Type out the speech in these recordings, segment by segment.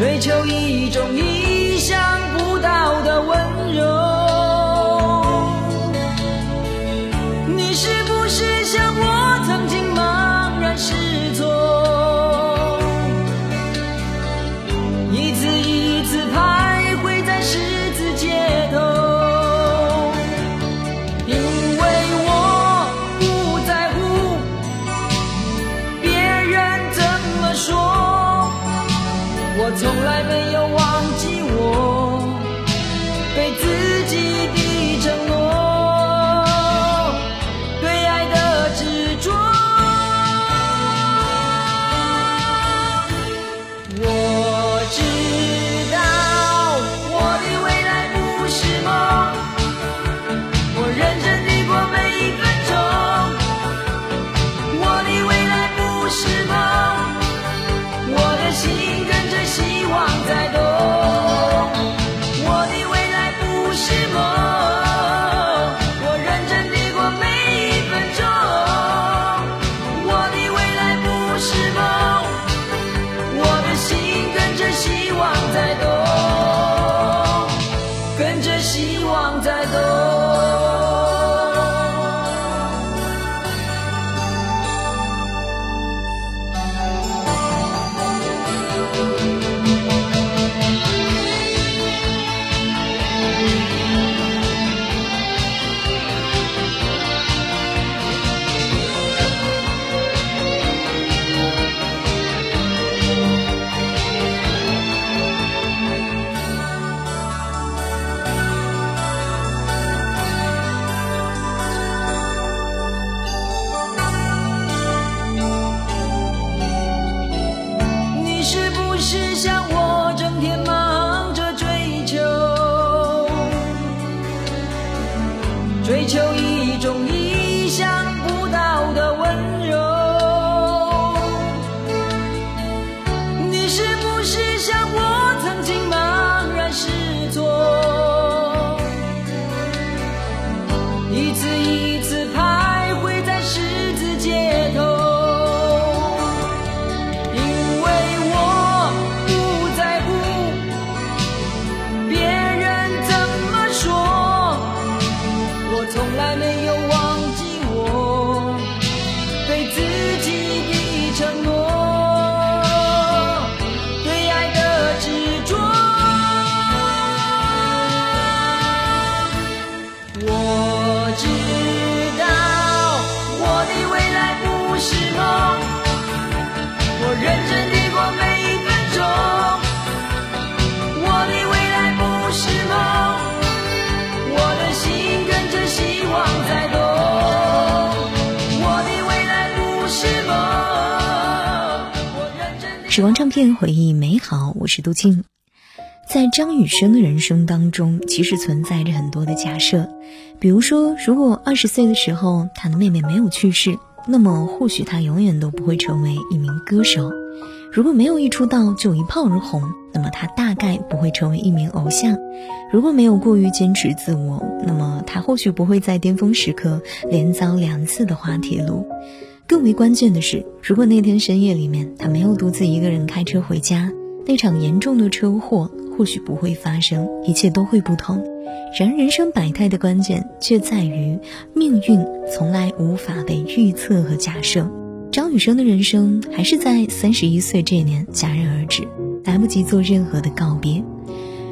追求一种从来没有你时光唱片回忆美好，我是杜静。在张雨生的人生当中，其实存在着很多的假设，比如说，如果二十岁的时候他的妹妹没有去世，那么或许他永远都不会成为一名歌手；如果没有一出道就一炮而红，那么他大概不会成为一名偶像；如果没有过于坚持自我，那么他或许不会在巅峰时刻连遭两次的滑铁卢。更为关键的是，如果那天深夜里面他没有独自一个人开车回家，那场严重的车祸或许不会发生，一切都会不同。然而，人生百态的关键却在于命运从来无法被预测和假设。张雨生的人生还是在三十一岁这年戛然而止，来不及做任何的告别。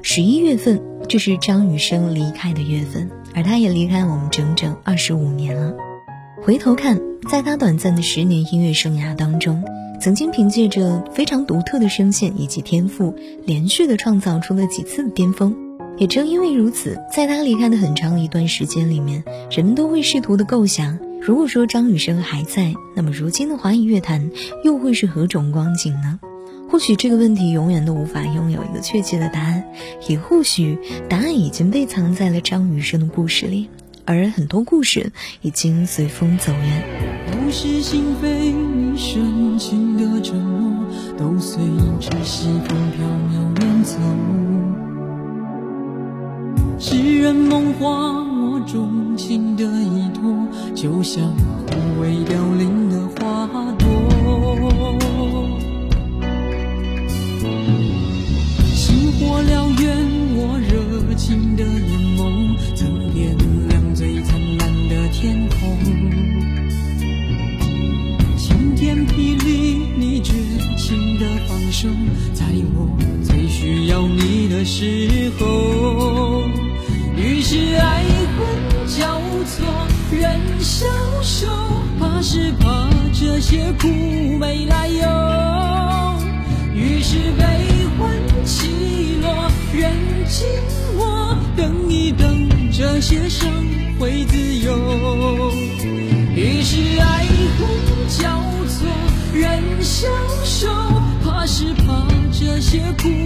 十一月份，这是张雨生离开的月份，而他也离开我们整整二十五年了。回头看，在他短暂的十年音乐生涯当中，曾经凭借着非常独特的声线以及天赋，连续的创造出了几次的巅峰。也正因为如此，在他离开的很长一段时间里面，人们都会试图的构想，如果说张雨生还在，那么如今的华语乐坛又会是何种光景呢？或许这个问题永远都无法拥有一个确切的答案，也或许答案已经被藏在了张雨生的故事里，而很多故事已经随风走远。都是心扉你深情的承诺，都随着西风飘渺远走。诗人梦话，我钟情的依托，就像枯萎凋零的花朵。在我最需要你的时候于是爱恨交错人消瘦怕是怕这些苦没来由于是悲欢起落人静默等一等这些伤会自由于是爱恨交错人消皆苦